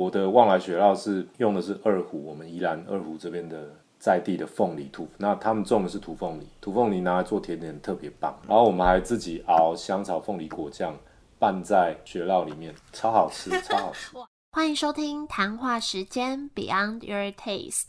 我的旺来雪酪是用的是二胡，我们宜兰二胡这边的在地的凤梨土，那他们种的是土凤梨，土凤梨拿来做甜点特别棒。然后我们还自己熬香草凤梨果酱，拌在雪酪里面，超好吃，超好吃。欢迎收听谈话时间 Beyond Your Taste。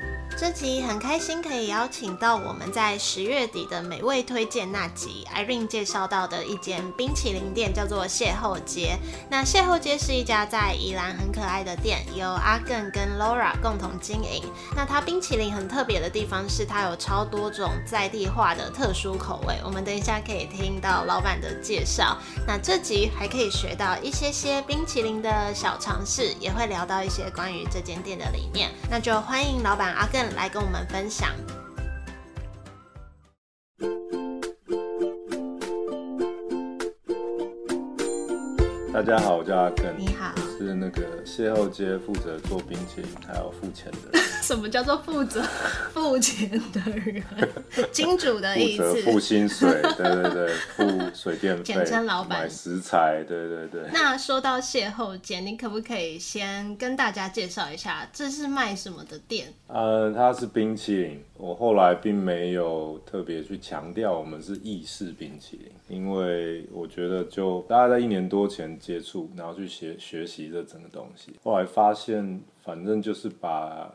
这集很开心可以邀请到我们在十月底的美味推荐那集，Irene 介绍到的一间冰淇淋店，叫做邂逅街。那邂逅街是一家在宜兰很可爱的店，由阿更跟 Laura 共同经营。那它冰淇淋很特别的地方是，它有超多种在地化的特殊口味。我们等一下可以听到老板的介绍。那这集还可以学到一些些冰淇淋的小常识，也会聊到一些关于这间店的理念。那就欢迎老板阿更。来跟我们分享。大家好，我叫阿根。你好，是那个邂逅街负责做冰淇淋还有付钱的人。什么叫做负责 付钱的人？金主的意思。付薪水，对对对，付水电费，简称老板。买食材，对对对。那说到邂逅街，你可不可以先跟大家介绍一下，这是卖什么的店？呃，它是冰淇淋。我后来并没有特别去强调我们是意式冰淇淋，因为我觉得就大概在一年多前接触，然后去学学习这整个东西，后来发现反正就是把。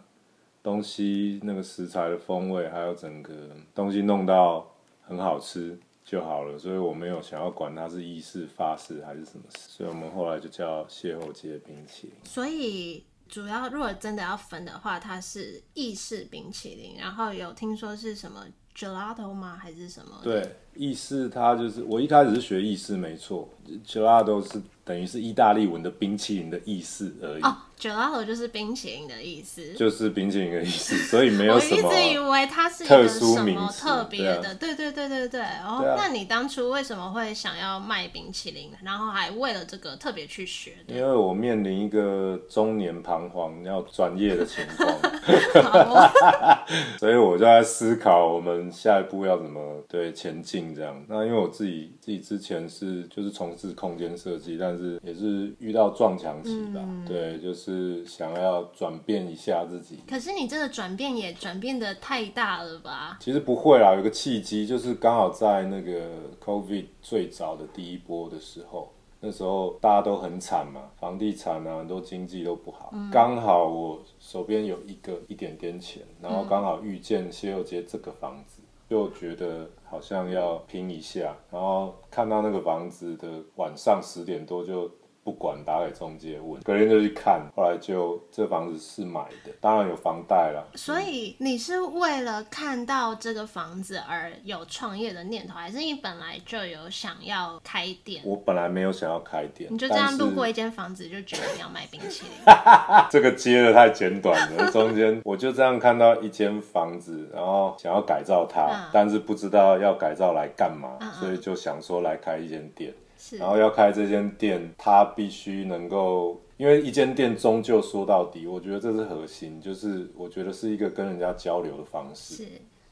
东西那个食材的风味，还有整个东西弄到很好吃就好了，所以我没有想要管它是意式、法式还是什么，所以我们后来就叫邂逅街冰淇淋。所以主要如果真的要分的话，它是意式冰淇淋，然后有听说是什么 gelato 吗？还是什么？对，意式它就是我一开始是学意式，没错，gelato 是等于是意大利文的冰淇淋的意思而已。gelato 就是冰淇淋的意思，就是冰淇淋的意思，所以没有什么。我一直以为它是一个什么特别的，对对对对对。哦，那你当初为什么会想要卖冰淇淋，然后还为了这个特别去学？因为我面临一个中年彷徨要专业的情况，所以我就在思考我们下一步要怎么对前进这样。那因为我自己自己之前是就是从事空间设计，但是也是遇到撞墙期吧，对，就是。想要转变一下自己，可是你这个转变也转变的太大了吧？其实不会啦，有个契机，就是刚好在那个 COVID 最早的第一波的时候，那时候大家都很惨嘛，房地产啊，很多经济都不好。刚好我手边有一个一点点钱，然后刚好遇见谢佑杰这个房子，就觉得好像要拼一下，然后看到那个房子的晚上十点多就。不管打给中介问，隔天就去看，后来就这房子是买的，当然有房贷了。所以你是为了看到这个房子而有创业的念头，还是你本来就有想要开店？我本来没有想要开店，你就这样路过一间房子就觉得你要卖冰淇淋？这个接的太简短了，中间我就这样看到一间房子，然后想要改造它，但是不知道要改造来干嘛，所以就想说来开一间店。然后要开这间店，它必须能够，因为一间店终究说到底，我觉得这是核心，就是我觉得是一个跟人家交流的方式，是，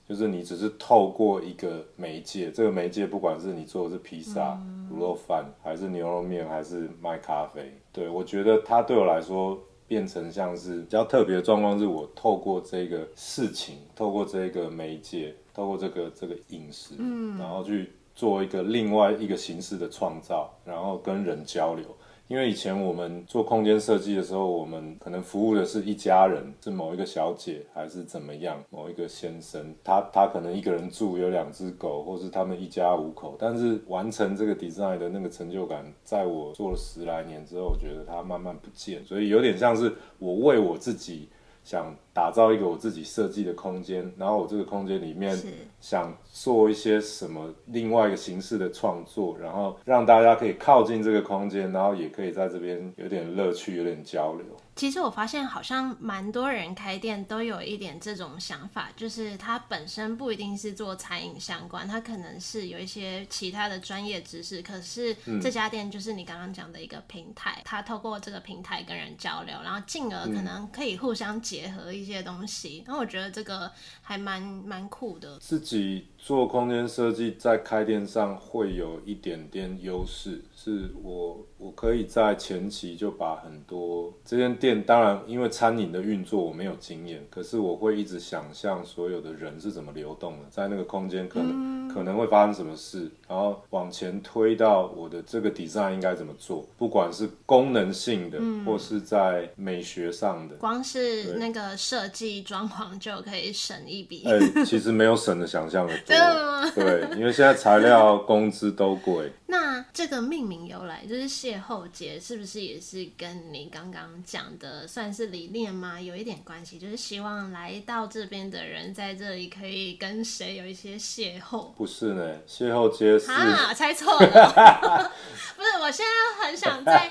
就是你只是透过一个媒介，这个媒介不管是你做的是披萨、卤肉饭，还是牛肉面，还是卖咖啡，对我觉得它对我来说变成像是比较特别的状况，是我透过这个事情，透过这个媒介，透过这个这个饮食，嗯，然后去。做一个另外一个形式的创造，然后跟人交流。因为以前我们做空间设计的时候，我们可能服务的是一家人，是某一个小姐还是怎么样，某一个先生，他他可能一个人住，有两只狗，或是他们一家五口。但是完成这个 design 的那个成就感，在我做了十来年之后，我觉得它慢慢不见。所以有点像是我为我自己。想打造一个我自己设计的空间，然后我这个空间里面想做一些什么另外一个形式的创作，然后让大家可以靠近这个空间，然后也可以在这边有点乐趣、有点交流。其实我发现好像蛮多人开店都有一点这种想法，就是他本身不一定是做餐饮相关，他可能是有一些其他的专业知识，可是这家店就是你刚刚讲的一个平台，他透过这个平台跟人交流，然后进而可能可以互相结合一一些东西。然后我觉得这个还蛮蛮酷的。自己做空间设计，在开店上会有一点点优势，是我。我可以在前期就把很多这间店，当然因为餐饮的运作我没有经验，可是我会一直想象所有的人是怎么流动的，在那个空间可能可能会发生什么事，然后往前推到我的这个 design 应该怎么做，不管是功能性的或是在美学上的，光是那个设计装潢就可以省一笔。哎，其实没有省的想象的多，对，因为现在材料工资都贵。那这个命名由来就是邂逅节是不是也是跟你刚刚讲的算是理念吗？有一点关系，就是希望来到这边的人在这里可以跟谁有一些邂逅？不是呢，邂逅街是啊，猜错了。不是，我现在很想在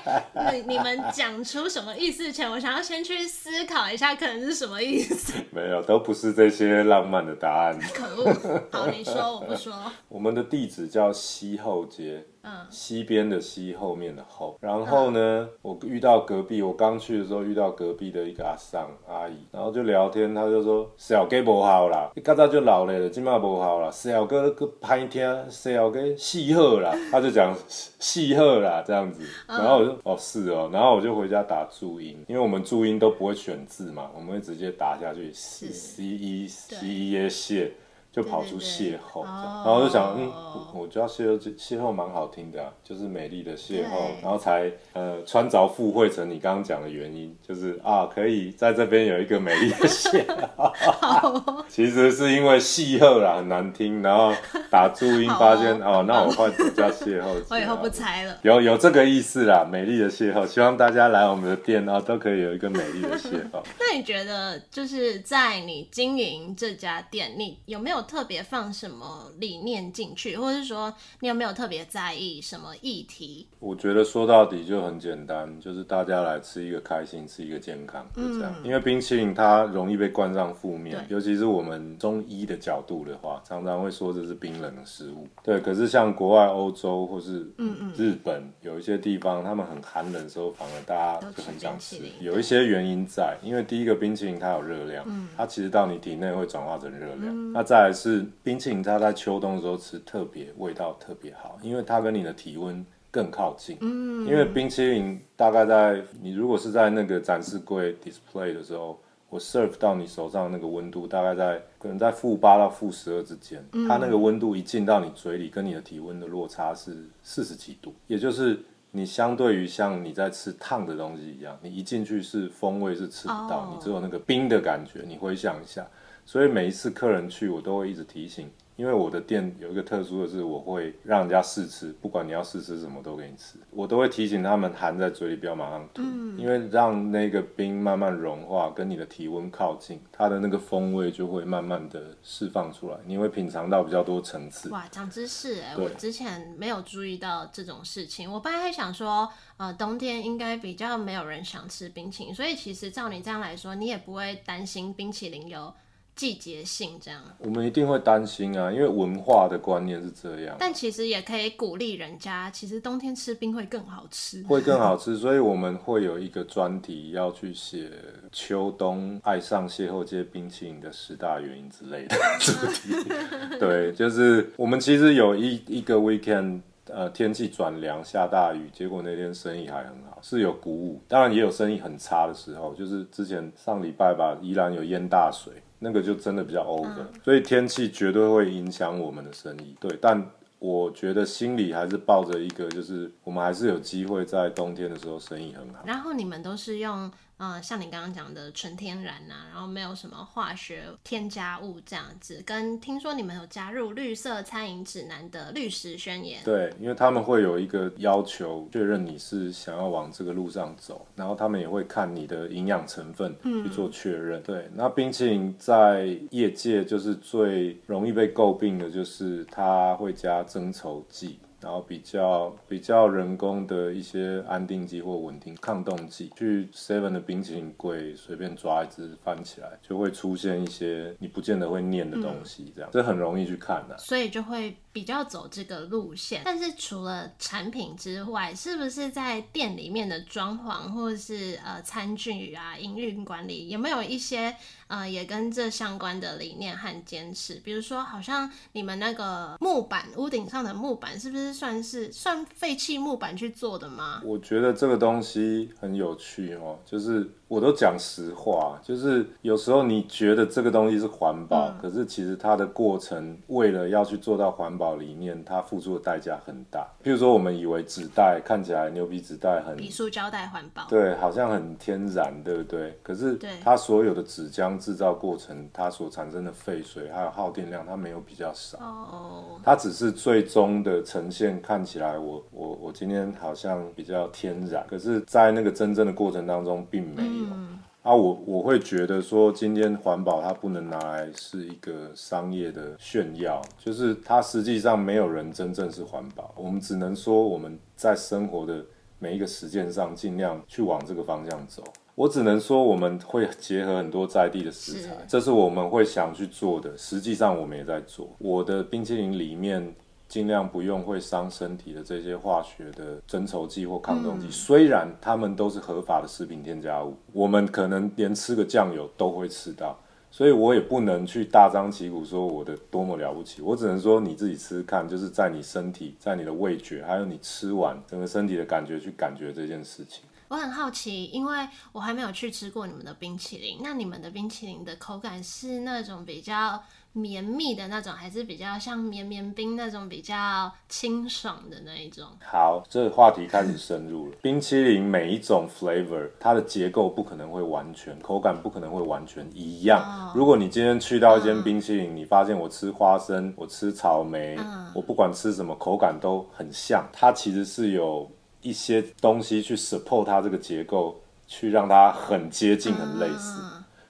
你你们讲出什么意思前，我想要先去思考一下，可能是什么意思。没有，都不是这些浪漫的答案。可恶！好，你说，我不说。我们的地址叫西后街。西边的西，后面的后。然后呢，我遇到隔壁，我刚去的时候遇到隔壁的一个阿桑阿姨，然后就聊天，他就说小哥不好啦，你刚才就老了，今嘛不好啦，小哥个拍听，小哥戏贺啦，他就讲戏贺啦这样子。然后我就哦是哦，然后我就回家打注音，因为我们注音都不会选字嘛，我们会直接打下去，c e c e 耶谢。就跑出邂逅，然后我就想，嗯，我觉得邂逅邂逅蛮好听的啊，就是美丽的邂逅，然后才呃穿着附会成你刚刚讲的原因，就是啊，可以在这边有一个美丽的邂逅。其实是因为邂逅啦很难听，然后打注音发现哦，那我换叫邂逅。我以后不猜了。有有这个意思啦，美丽的邂逅，希望大家来我们的店啊都可以有一个美丽的邂逅。那你觉得就是在你经营这家店，你有没有？特别放什么理念进去，或者是说你有没有特别在意什么议题？我觉得说到底就很简单，就是大家来吃一个开心，吃一个健康，就这样。因为冰淇淋它容易被冠上负面，尤其是我们中医的角度的话，常常会说这是冰冷的食物。对，可是像国外欧洲或是日本有一些地方，他们很寒冷的时候，反而大家就很想吃。有一些原因在，因为第一个冰淇淋它有热量，它其实到你体内会转化成热量。那再来。是冰淇淋，它在秋冬的时候吃特别味道特别好，因为它跟你的体温更靠近。嗯，因为冰淇淋大概在你如果是在那个展示柜 display 的时候，我 serve 到你手上那个温度大概在可能在负八到负十二之间，它那个温度一进到你嘴里，跟你的体温的落差是四十几度，也就是你相对于像你在吃烫的东西一样，你一进去是风味是吃不到，你只有那个冰的感觉。你回想一下。所以每一次客人去，我都会一直提醒，因为我的店有一个特殊的是，我会让人家试吃，不管你要试吃什么都给你吃，我都会提醒他们含在嘴里不要马上吐，因为让那个冰慢慢融化，跟你的体温靠近，它的那个风味就会慢慢的释放出来，你会品尝到比较多层次。哇，长知识哎，我之前没有注意到这种事情，我本来还想说，呃，冬天应该比较没有人想吃冰淇淋，所以其实照你这样来说，你也不会担心冰淇淋有。季节性这样，我们一定会担心啊，因为文化的观念是这样。但其实也可以鼓励人家，其实冬天吃冰会更好吃，会更好吃。所以我们会有一个专题要去写秋冬爱上邂逅街冰淇淋的十大原因之类的主题。对，就是我们其实有一一个 weekend，呃，天气转凉下大雨，结果那天生意还很好，是有鼓舞。当然也有生意很差的时候，就是之前上礼拜吧，依然有淹大水。那个就真的比较 over，所以天气绝对会影响我们的生意。对，但我觉得心里还是抱着一个，就是我们还是有机会在冬天的时候生意很好。然后你们都是用。嗯，像你刚刚讲的纯天然呐，然后没有什么化学添加物这样子。跟听说你们有加入绿色餐饮指南的绿食宣言。对，因为他们会有一个要求，确认你是想要往这个路上走，然后他们也会看你的营养成分去做确认。对，那冰淇淋在业界就是最容易被诟病的，就是它会加增稠剂。然后比较比较人工的一些安定剂或稳定抗冻剂，去 Seven 的冰淇淋柜随便抓一只翻起来，就会出现一些你不见得会念的东西，这样。这很容易去看的，所以就会比较走这个路线。但是除了产品之外，是不是在店里面的装潢或者是呃餐具啊、营运管理，有没有一些呃也跟这相关的理念和坚持？比如说，好像你们那个木板屋顶上的木板，是不是算是算废弃木板去做的吗？我觉得这个东西很有趣哦，就是我都讲实话，就是有时候你觉得这个东西是环保，可是其实它的过程为了要去做到环保理念，它付出的代价很大。譬如说，我们以为纸袋看起来牛皮纸袋很比塑胶袋环保，对，好像很天然，对不对？可是它所有的纸浆制造过程，它所产生的废水还有耗电量，它没有比较少。哦，它只是最终的呈现看起来，我我我今天好像比较天然，可是，在那个真正的过程当中，并没有。啊，我我会觉得说，今天环保它不能拿来是一个商业的炫耀，就是它实际上没有人真正是环保。我们只能说我们在生活的每一个实践上，尽量去往这个方向走。我只能说我们会结合很多在地的食材，这是我们会想去做的。实际上我们也在做。我的冰淇淋里面。尽量不用会伤身体的这些化学的增稠剂或抗冻剂，虽然它们都是合法的食品添加物，我们可能连吃个酱油都会吃到，所以我也不能去大张旗鼓说我的多么了不起，我只能说你自己吃看，就是在你身体、在你的味觉，还有你吃完整个身体的感觉去感觉这件事情。我很好奇，因为我还没有去吃过你们的冰淇淋，那你们的冰淇淋的口感是那种比较。绵密的那种，还是比较像绵绵冰那种比较清爽的那一种。好，这个话题开始深入了。冰淇淋每一种 flavor，它的结构不可能会完全，口感不可能会完全一样。如果你今天去到一间冰淇淋，你发现我吃花生，我吃草莓，我不管吃什么，口感都很像。它其实是有一些东西去 support 它这个结构，去让它很接近、很类似。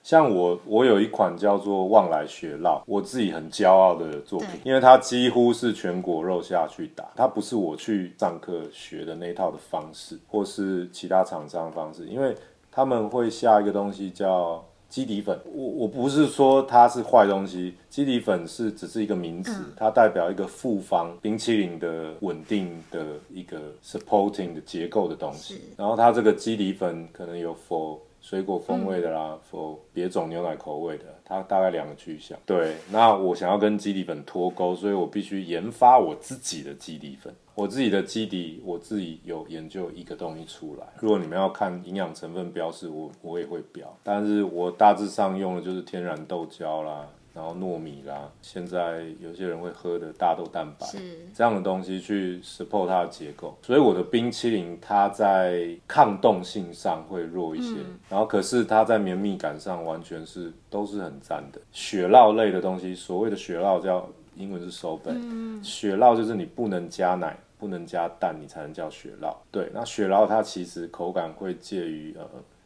像我，我有一款叫做旺来雪酪，我自己很骄傲的作品，因为它几乎是全果肉下去打，它不是我去上课学的那套的方式，或是其他厂商的方式，因为他们会下一个东西叫基底粉，我我不是说它是坏东西，基底粉是只是一个名词，它代表一个复方冰淇淋的稳定的一个 supporting 的结构的东西，然后它这个基底粉可能有 for 水果风味的啦，或别种牛奶口味的，它大概两个去向。对，那我想要跟基底粉脱钩，所以我必须研发我自己的基底粉。我自己的基底，我自己有研究一个东西出来。如果你们要看营养成分标示，我我也会标，但是我大致上用的就是天然豆胶啦。然后糯米啦，现在有些人会喝的大豆蛋白，这样的东西去 support 它的结构，所以我的冰淇淋它在抗冻性上会弱一些，然后可是它在绵密感上完全是都是很赞的。雪酪类的东西，所谓的雪酪叫英文是 s o b e 雪酪就是你不能加奶、不能加蛋，你才能叫雪酪。对，那雪酪它其实口感会介于呃。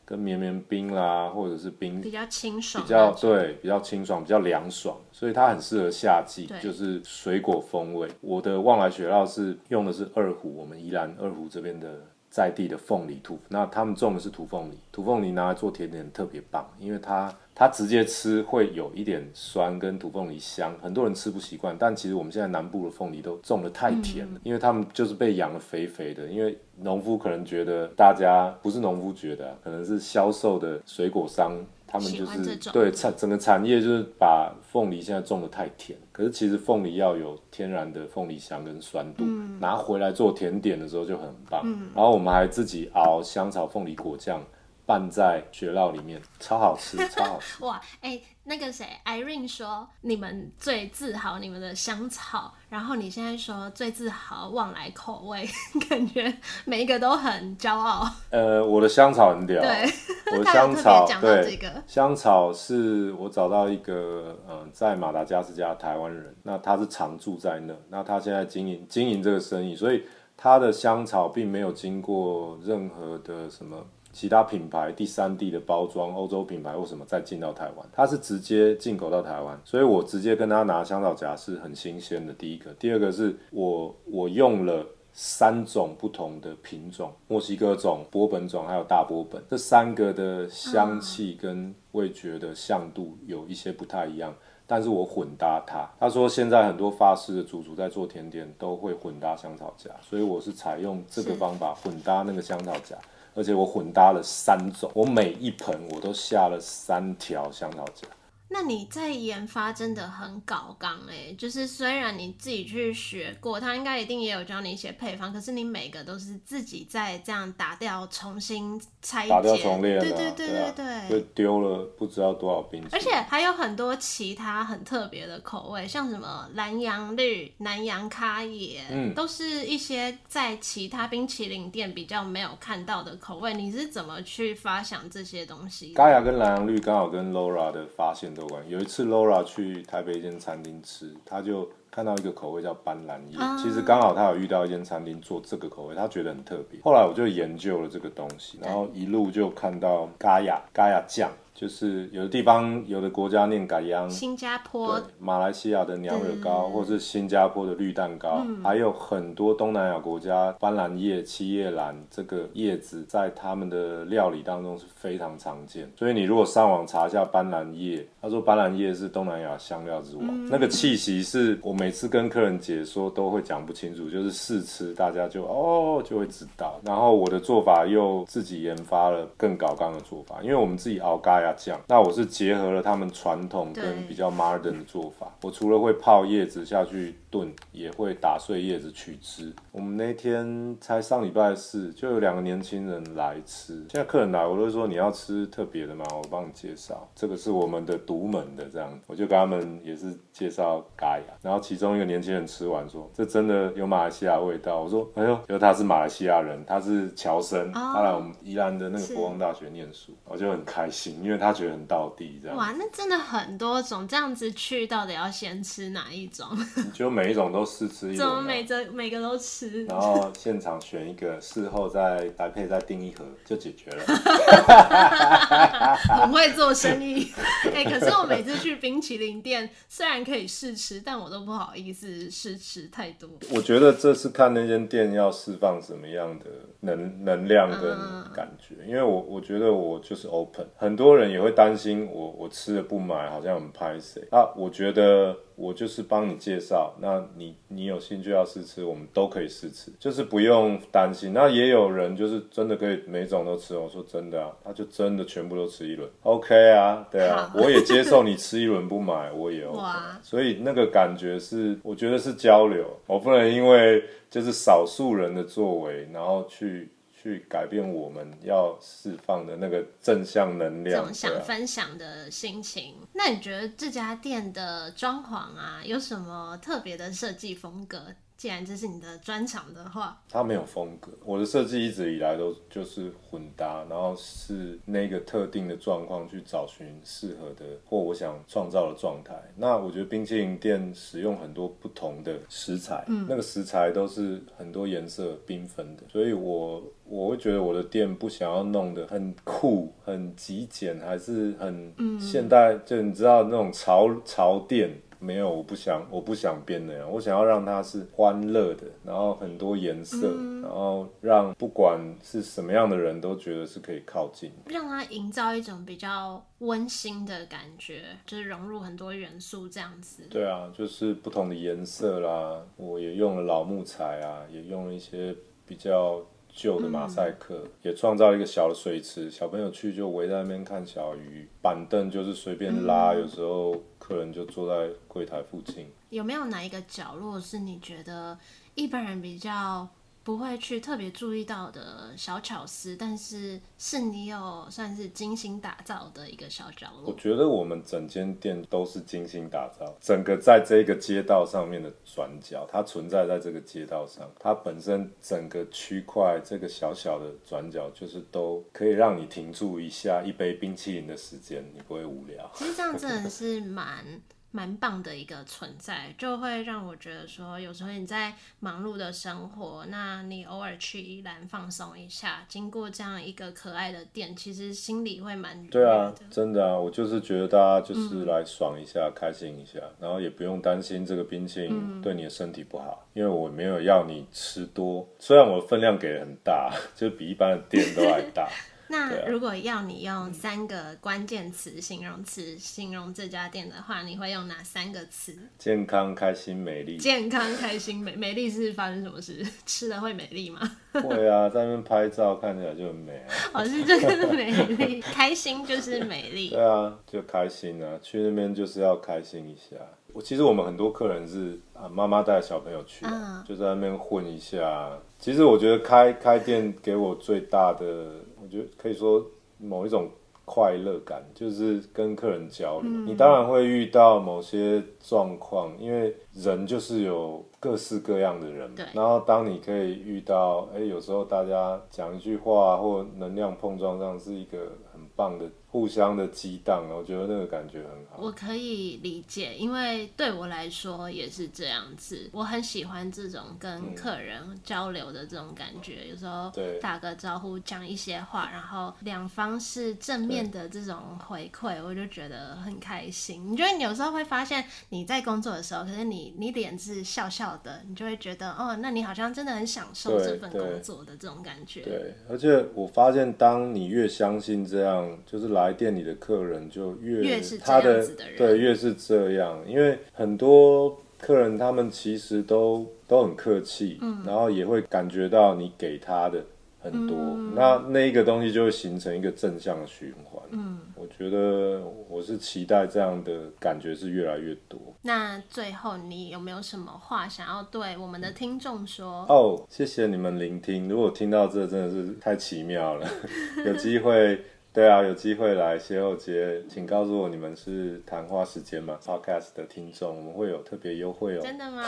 跟绵绵冰啦，或者是冰比较清爽，比较对，比较清爽，比较凉爽，所以它很适合夏季，就是水果风味。我的旺来雪酪是用的是二胡，我们宜兰二胡这边的在地的凤梨土，那他们种的是土凤梨，土凤梨拿来做甜点特别棒，因为它。它直接吃会有一点酸，跟土凤梨香，很多人吃不习惯。但其实我们现在南部的凤梨都种的太甜了，因为他们就是被养的肥肥的。因为农夫可能觉得，大家不是农夫觉得，可能是销售的水果商，他们就是对产整个产业就是把凤梨现在种的太甜。可是其实凤梨要有天然的凤梨香跟酸度，拿回来做甜点的时候就很棒。然后我们还自己熬香草凤梨果酱。拌在雪酪里面，超好吃，超好吃！哇，哎，那个谁，Irene 说你们最自豪你们的香草，然后你现在说最自豪旺来口味，感觉每一个都很骄傲。呃，我的香草很屌，对，我 的香草对，香草是我找到一个嗯，在马达加斯加台湾人，那他是常住在那，那他现在经营经营这个生意，所以他的香草并没有经过任何的什么。其他品牌第三地的包装，欧洲品牌为什么再进到台湾？他是直接进口到台湾，所以我直接跟他拿香草荚是很新鲜的。第一个，第二个是我我用了三种不同的品种，墨西哥种、波本种还有大波本，这三个的香气跟味觉的像度有一些不太一样。但是我混搭它，他说现在很多法式的主厨在做甜点都会混搭香草荚，所以我是采用这个方法混搭那个香草荚，而且我混搭了三种，我每一盆我都下了三条香草荚。那你在研发真的很搞纲哎，就是虽然你自己去学过，他应该一定也有教你一些配方，可是你每个都是自己在这样打掉重新拆打掉重练，对对对对对，就丢了不知道多少冰淇而且还有很多其他很特别的口味，像什么蓝洋绿、南洋咖椰，嗯，都是一些在其他冰淇淋店比较没有看到的口味。你是怎么去发想这些东西？咖雅跟蓝洋绿刚好跟 Laura 的发现。有一次，Laura 去台北一间餐厅吃，他就看到一个口味叫斑斓叶。其实刚好他有遇到一间餐厅做这个口味，他觉得很特别。后来我就研究了这个东西，然后一路就看到嘎雅嘎雅酱。就是有的地方、有的国家念改央，新加坡、马来西亚的娘惹糕，或是新加坡的绿蛋糕，还有很多东南亚国家斑斓叶、七叶兰这个叶子在他们的料理当中是非常常见。所以你如果上网查一下斑斓叶，他说斑斓叶是东南亚香料之王，那个气息是我每次跟客人解说都会讲不清楚，就是试吃大家就哦就会知道。然后我的做法又自己研发了更高纲的做法，因为我们自己熬咖呀。酱，那我是结合了他们传统跟比较 modern 的做法。我除了会泡叶子下去炖，也会打碎叶子去汁。我们那天才上礼拜四，就有两个年轻人来吃。现在客人来，我都说你要吃特别的吗？我帮你介绍，这个是我们的独门的，这样我就跟他们也是介绍咖雅。然后其中一个年轻人吃完说：“这真的有马来西亚味道。”我说：“哎呦，因为他是马来西亚人，他是侨生，他来我们宜兰的那个国光大学念书，我就很开心，因为。”他觉得很到地这样哇，那真的很多种，这样子去到底要先吃哪一种？就每一种都试吃一怎么每个每个都吃？然后现场选一个，事后再搭配再订一盒就解决了。很会做生意 哎，可是我每次去冰淇淋店，虽然可以试吃，但我都不好意思试吃太多。我觉得这是看那间店要释放什么样的能能量跟感觉，因为我我觉得我就是 open，很多人。也会担心我我吃了不买，好像很拍谁啊？我觉得我就是帮你介绍，那你你有兴趣要试吃，我们都可以试吃，就是不用担心。那也有人就是真的可以每种都吃，我说真的啊，他就真的全部都吃一轮，OK 啊，对啊，我也接受你吃一轮不买，我也 OK。所以那个感觉是，我觉得是交流，我不能因为就是少数人的作为，然后去。去改变我们要释放的那个正向能量，这种想分享的心情。那你觉得这家店的装潢啊，有什么特别的设计风格？既然这是你的专长的话，它没有风格。我的设计一直以来都就是混搭，然后是那个特定的状况去找寻适合的或我想创造的状态。那我觉得冰淇淋店使用很多不同的食材，嗯，那个食材都是很多颜色缤纷的，所以我我会觉得我的店不想要弄得很酷、很极简，还是很现代，就你知道那种潮潮店。没有，我不想，我不想变那样。我想要让它是欢乐的，然后很多颜色，然后让不管是什么样的人都觉得是可以靠近，让它营造一种比较温馨的感觉，就是融入很多元素这样子。对啊，就是不同的颜色啦，我也用了老木材啊，也用了一些比较旧的马赛克，也创造了一个小的水池，小朋友去就围在那边看小鱼，板凳就是随便拉，有时候。客人就坐在柜台附近，有没有哪一个角落是你觉得一般人比较？不会去特别注意到的小巧思，但是是你有算是精心打造的一个小角落。我觉得我们整间店都是精心打造，整个在这个街道上面的转角，它存在在这个街道上，它本身整个区块这个小小的转角，就是都可以让你停住一下一杯冰淇淋的时间，你不会无聊。其实这样真的是蛮。蛮棒的一个存在，就会让我觉得说，有时候你在忙碌的生活，那你偶尔去宜兰放松一下，经过这样一个可爱的店，其实心里会蛮对啊，真的啊，我就是觉得大家就是来爽一下，开心一下，然后也不用担心这个冰淇淋对你的身体不好，因为我没有要你吃多，虽然我的分量给的很大，就比一般的店都还大。那如果要你用三个关键词、形容词形容这家店的话，你会用哪三个词？健康、开心、美丽。健康、开心、美美丽是发生什么事？吃了会美丽吗？会啊，在那边拍照看起来就很美啊。哦，是这个美丽，开心就是美丽。对啊，就开心啊，去那边就是要开心一下。我其实我们很多客人是啊，妈妈带小朋友去，就在那边混一下。其实我觉得开开店给我最大的。我觉得可以说某一种快乐感，就是跟客人交流。你当然会遇到某些状况，因为人就是有各式各样的人。然后当你可以遇到，哎，有时候大家讲一句话或能量碰撞上是一个很棒的。互相的激荡，我觉得那个感觉很好。我可以理解，因为对我来说也是这样子。我很喜欢这种跟客人交流的这种感觉，有时候打个招呼，讲一些话，然后两方是正面的这种回馈，我就觉得很开心。你觉得你有时候会发现你在工作的时候，可是你你脸是笑笑的，你就会觉得哦，那你好像真的很享受这份工作的这种感觉。对，而且我发现，当你越相信这样，就是来店里的客人就越他的对越是这样，因为很多客人他们其实都都很客气，嗯，然后也会感觉到你给他的很多，那那一个东西就会形成一个正向的循环。嗯，我觉得我是期待这样的感觉是越来越多。那最后你有没有什么话想要对我们的听众说？哦，谢谢你们聆听，如果听到这真的是太奇妙了，有机会。对啊，有机会来歇后街，请告诉我你们是谈话时间吗？Podcast 的听众，我们会有特别优惠哦。真的吗？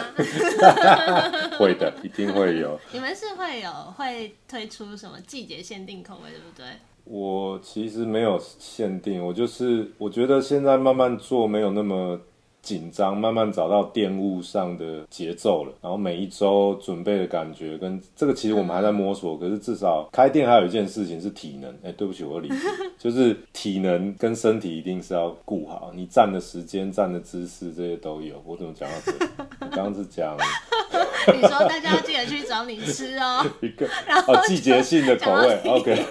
会的，一定会有。你们是会有会推出什么季节限定口味，对不对？我其实没有限定，我就是我觉得现在慢慢做，没有那么。紧张，慢慢找到电务上的节奏了。然后每一周准备的感觉跟这个，其实我们还在摸索。可是至少开店还有一件事情是体能。哎，对不起，我理 就是体能跟身体一定是要顾好。你站的时间、站的姿势这些都有。我怎么讲到这？我刚刚是讲。你说大家要记得去找你吃哦，一个 哦季节性的口味，OK，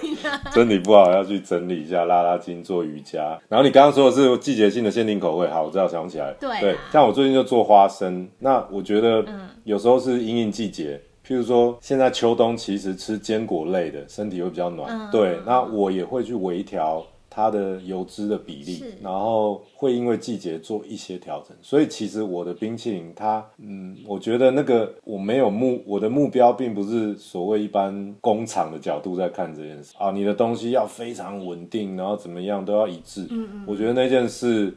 身体不好要去整理一下，拉拉筋，做瑜伽。然后你刚刚说的是季节性的限定口味，好，我知道想起来，对，像我最近就做花生，那我觉得有时候是因应季节，譬如说现在秋冬其实吃坚果类的身体会比较暖，对，那我也会去微调。它的油脂的比例，然后会因为季节做一些调整，所以其实我的冰淇淋，它，嗯，我觉得那个我没有目，我的目标并不是所谓一般工厂的角度在看这件事。啊，你的东西要非常稳定，然后怎么样都要一致，嗯嗯，我觉得那件事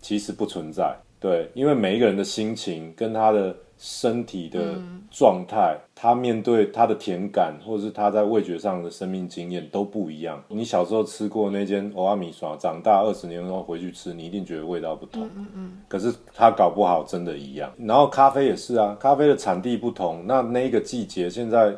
其实不存在，对，因为每一个人的心情跟他的。身体的状态，他面对他的甜感，或者是他在味觉上的生命经验都不一样。你小时候吃过那间欧阿米爽，长大二十年后回去吃，你一定觉得味道不同。嗯嗯。可是他搞不好真的一样。然后咖啡也是啊，咖啡的产地不同，那那一个季节，现在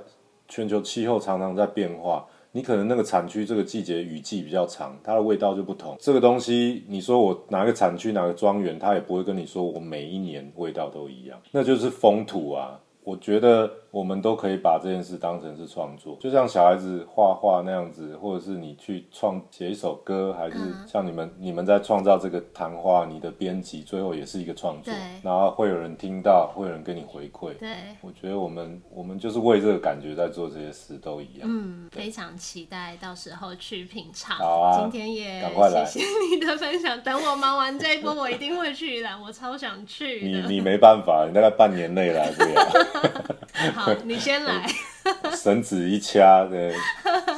全球气候常常在变化。你可能那个产区这个季节雨季比较长，它的味道就不同。这个东西，你说我哪个产区哪个庄园，它也不会跟你说我每一年味道都一样，那就是风土啊。我觉得。我们都可以把这件事当成是创作，就像小孩子画画那样子，或者是你去创写一首歌，还是像你们你们在创造这个谈话，你的编辑最后也是一个创作，然后会有人听到，会有人跟你回馈。对，我觉得我们我们就是为这个感觉在做这些事，都一样。嗯，非常期待到时候去品尝。好啊，今天也赶快来，谢谢你的分享。等我忙完这一波，我一定会去的，我超想去。你你没办法，你大概半年内来不了。好，你先来。绳子一掐，对，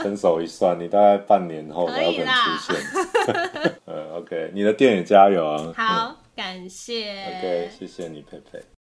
伸手一算，你大概半年后才可能出现。呃，OK，你的店也加油啊！好，感谢。OK，谢谢你，佩佩。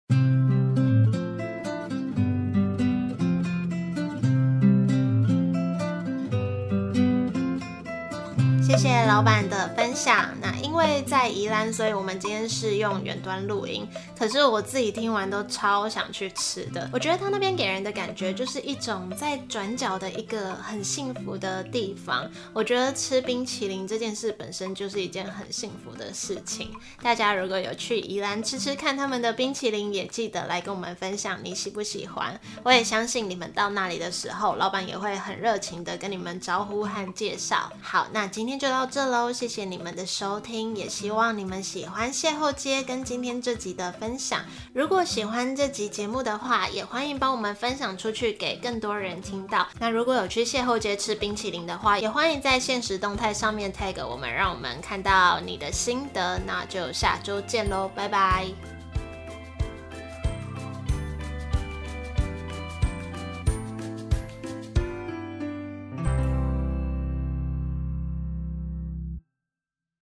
谢谢老板的分享。那因为在宜兰，所以我们今天是用远端录音。可是我自己听完都超想去吃的。我觉得他那边给人的感觉就是一种在转角的一个很幸福的地方。我觉得吃冰淇淋这件事本身就是一件很幸福的事情。大家如果有去宜兰吃吃看他们的冰淇淋，也记得来跟我们分享你喜不喜欢。我也相信你们到那里的时候，老板也会很热情的跟你们招呼和介绍。好，那今天就到这喽，谢谢你们的收听，也希望你们喜欢邂逅街跟今天这集的分享。如果喜欢这集节目的话，也欢迎帮我们分享出去，给更多人听到。那如果有去邂逅街吃冰淇淋的话，也欢迎在现实动态上面 tag 我们，让我们看到你的心得。那就下周见喽，拜拜。